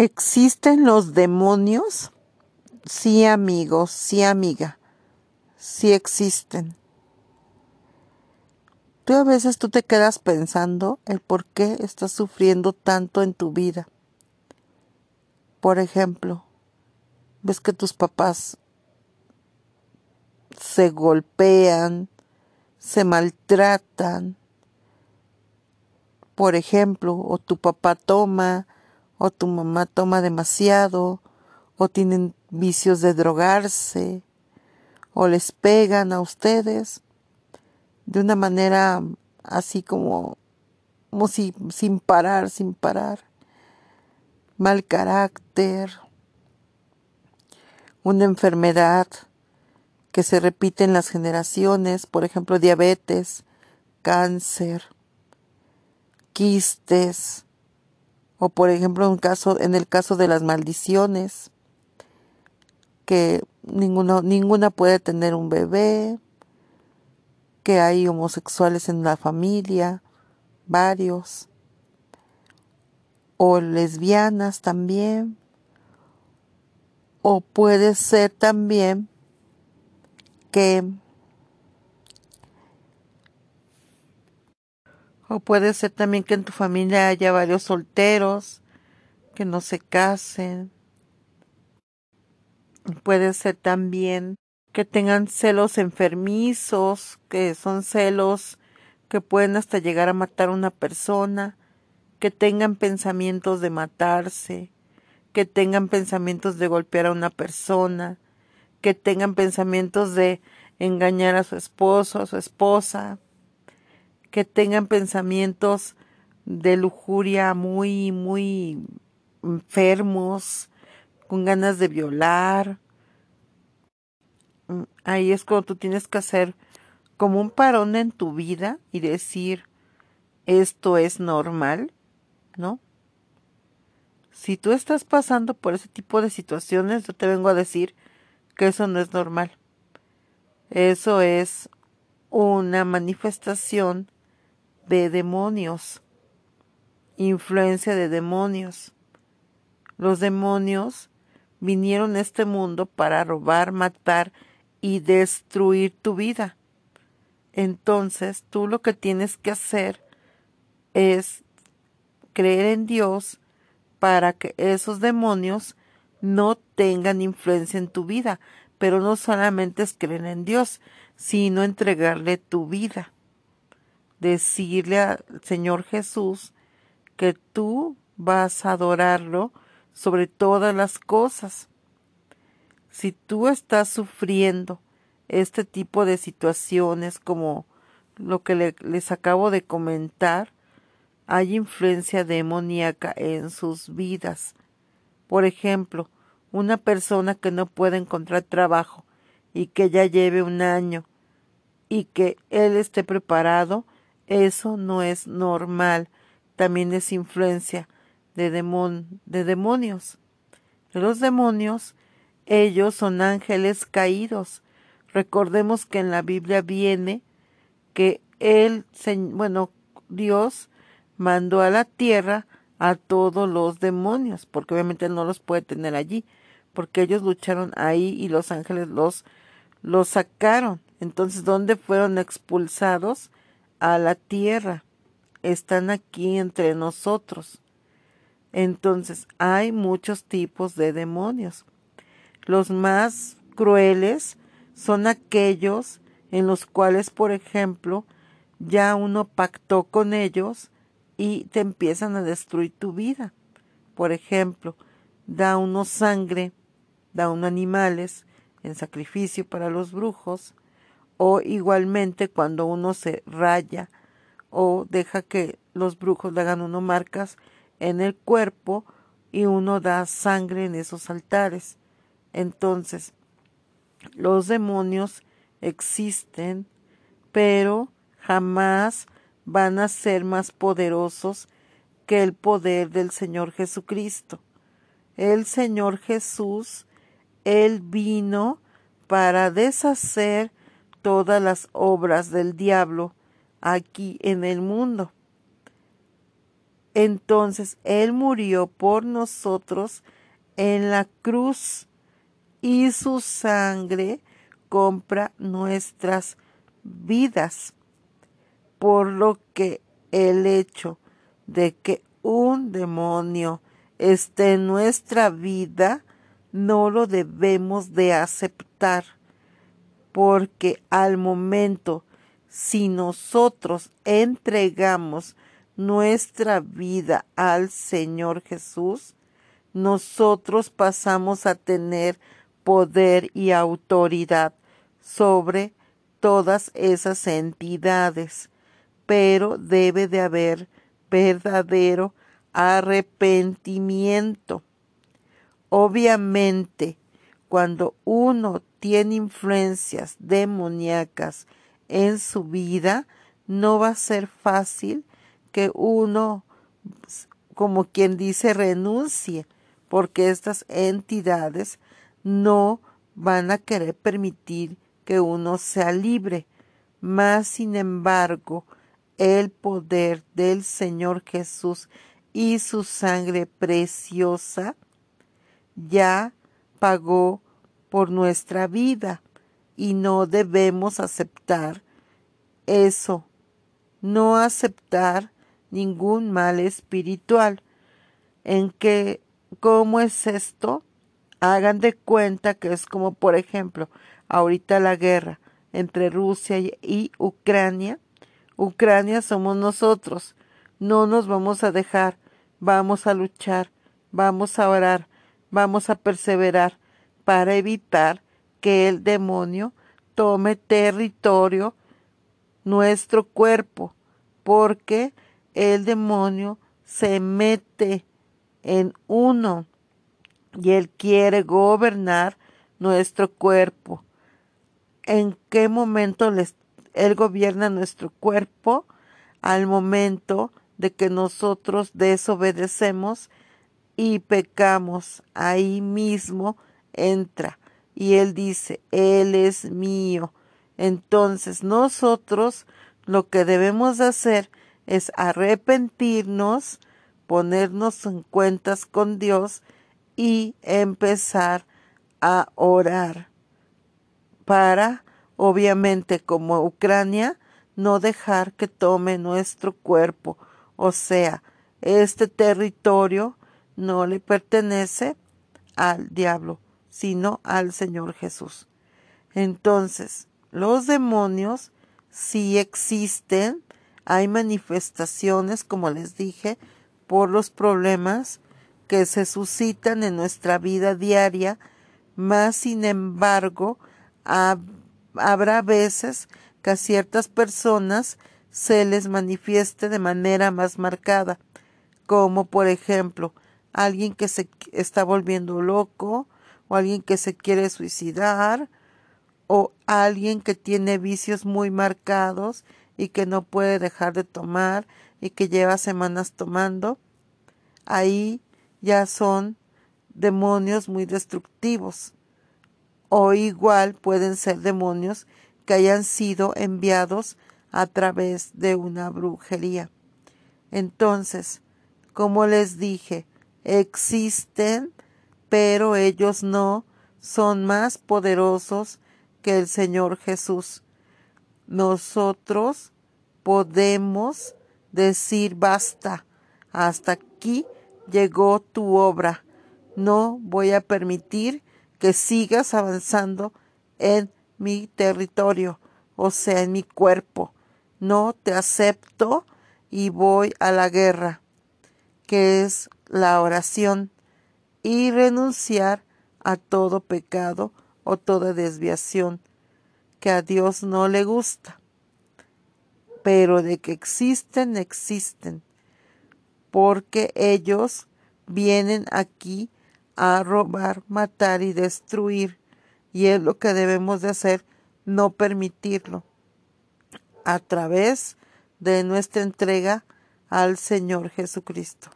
¿Existen los demonios? Sí, amigos, sí, amiga, sí existen. Tú a veces tú te quedas pensando el por qué estás sufriendo tanto en tu vida. Por ejemplo, ves que tus papás se golpean, se maltratan, por ejemplo, o tu papá toma, o tu mamá toma demasiado, o tienen vicios de drogarse, o les pegan a ustedes de una manera así como, como si, sin parar, sin parar, mal carácter, una enfermedad que se repite en las generaciones, por ejemplo, diabetes, cáncer, quistes, o por ejemplo en, caso, en el caso de las maldiciones, que ninguno, ninguna puede tener un bebé, que hay homosexuales en la familia, varios, o lesbianas también, o puede ser también que O puede ser también que en tu familia haya varios solteros que no se casen. Puede ser también que tengan celos enfermizos, que son celos que pueden hasta llegar a matar a una persona, que tengan pensamientos de matarse, que tengan pensamientos de golpear a una persona, que tengan pensamientos de engañar a su esposo, a su esposa, que tengan pensamientos de lujuria muy, muy enfermos, con ganas de violar. Mm, ahí es cuando tú tienes que hacer como un parón en tu vida y decir, esto es normal, ¿no? Si tú estás pasando por ese tipo de situaciones, yo te vengo a decir que eso no es normal. Eso es una manifestación de demonios, influencia de demonios. Los demonios vinieron a este mundo para robar, matar y destruir tu vida. Entonces tú lo que tienes que hacer es creer en Dios para que esos demonios no tengan influencia en tu vida. Pero no solamente es creer en Dios, sino entregarle tu vida decirle al Señor Jesús que tú vas a adorarlo sobre todas las cosas. Si tú estás sufriendo este tipo de situaciones como lo que les acabo de comentar, hay influencia demoníaca en sus vidas. Por ejemplo, una persona que no puede encontrar trabajo y que ya lleve un año y que él esté preparado eso no es normal, también es influencia de, de demonios. Los demonios, ellos son ángeles caídos. Recordemos que en la Biblia viene que él, bueno, Dios mandó a la tierra a todos los demonios, porque obviamente no los puede tener allí, porque ellos lucharon ahí y los ángeles los, los sacaron. Entonces, ¿dónde fueron expulsados? A la tierra, están aquí entre nosotros. Entonces hay muchos tipos de demonios. Los más crueles son aquellos en los cuales, por ejemplo, ya uno pactó con ellos y te empiezan a destruir tu vida. Por ejemplo, da uno sangre, da uno animales en sacrificio para los brujos, o igualmente cuando uno se raya o deja que los brujos le hagan uno marcas en el cuerpo y uno da sangre en esos altares. Entonces, los demonios existen, pero jamás van a ser más poderosos que el poder del Señor Jesucristo. El Señor Jesús, Él vino para deshacer todas las obras del diablo aquí en el mundo. Entonces Él murió por nosotros en la cruz y su sangre compra nuestras vidas. Por lo que el hecho de que un demonio esté en nuestra vida no lo debemos de aceptar porque al momento si nosotros entregamos nuestra vida al Señor Jesús, nosotros pasamos a tener poder y autoridad sobre todas esas entidades, pero debe de haber verdadero arrepentimiento. Obviamente, cuando uno tiene influencias demoníacas en su vida, no va a ser fácil que uno, como quien dice, renuncie, porque estas entidades no van a querer permitir que uno sea libre. Más sin embargo, el poder del Señor Jesús y su sangre preciosa ya pagó por nuestra vida y no debemos aceptar eso, no aceptar ningún mal espiritual. ¿En que cómo es esto? Hagan de cuenta que es como, por ejemplo, ahorita la guerra entre Rusia y Ucrania. Ucrania somos nosotros. No nos vamos a dejar. Vamos a luchar. Vamos a orar. Vamos a perseverar para evitar que el demonio tome territorio nuestro cuerpo, porque el demonio se mete en uno y él quiere gobernar nuestro cuerpo. ¿En qué momento él gobierna nuestro cuerpo? Al momento de que nosotros desobedecemos y pecamos, ahí mismo entra. Y él dice, Él es mío. Entonces nosotros lo que debemos hacer es arrepentirnos, ponernos en cuentas con Dios y empezar a orar para, obviamente como Ucrania, no dejar que tome nuestro cuerpo. O sea, este territorio no le pertenece al diablo, sino al Señor Jesús. Entonces, los demonios sí existen, hay manifestaciones, como les dije, por los problemas que se suscitan en nuestra vida diaria, más sin embargo, habrá veces que a ciertas personas se les manifieste de manera más marcada, como por ejemplo alguien que se está volviendo loco, o alguien que se quiere suicidar, o alguien que tiene vicios muy marcados y que no puede dejar de tomar y que lleva semanas tomando, ahí ya son demonios muy destructivos. O igual pueden ser demonios que hayan sido enviados a través de una brujería. Entonces, como les dije, existen pero ellos no son más poderosos que el Señor Jesús. Nosotros podemos decir basta, hasta aquí llegó tu obra. No voy a permitir que sigas avanzando en mi territorio, o sea, en mi cuerpo. No te acepto y voy a la guerra, que es la oración y renunciar a todo pecado o toda desviación que a Dios no le gusta. Pero de que existen, existen, porque ellos vienen aquí a robar, matar y destruir, y es lo que debemos de hacer, no permitirlo, a través de nuestra entrega al Señor Jesucristo.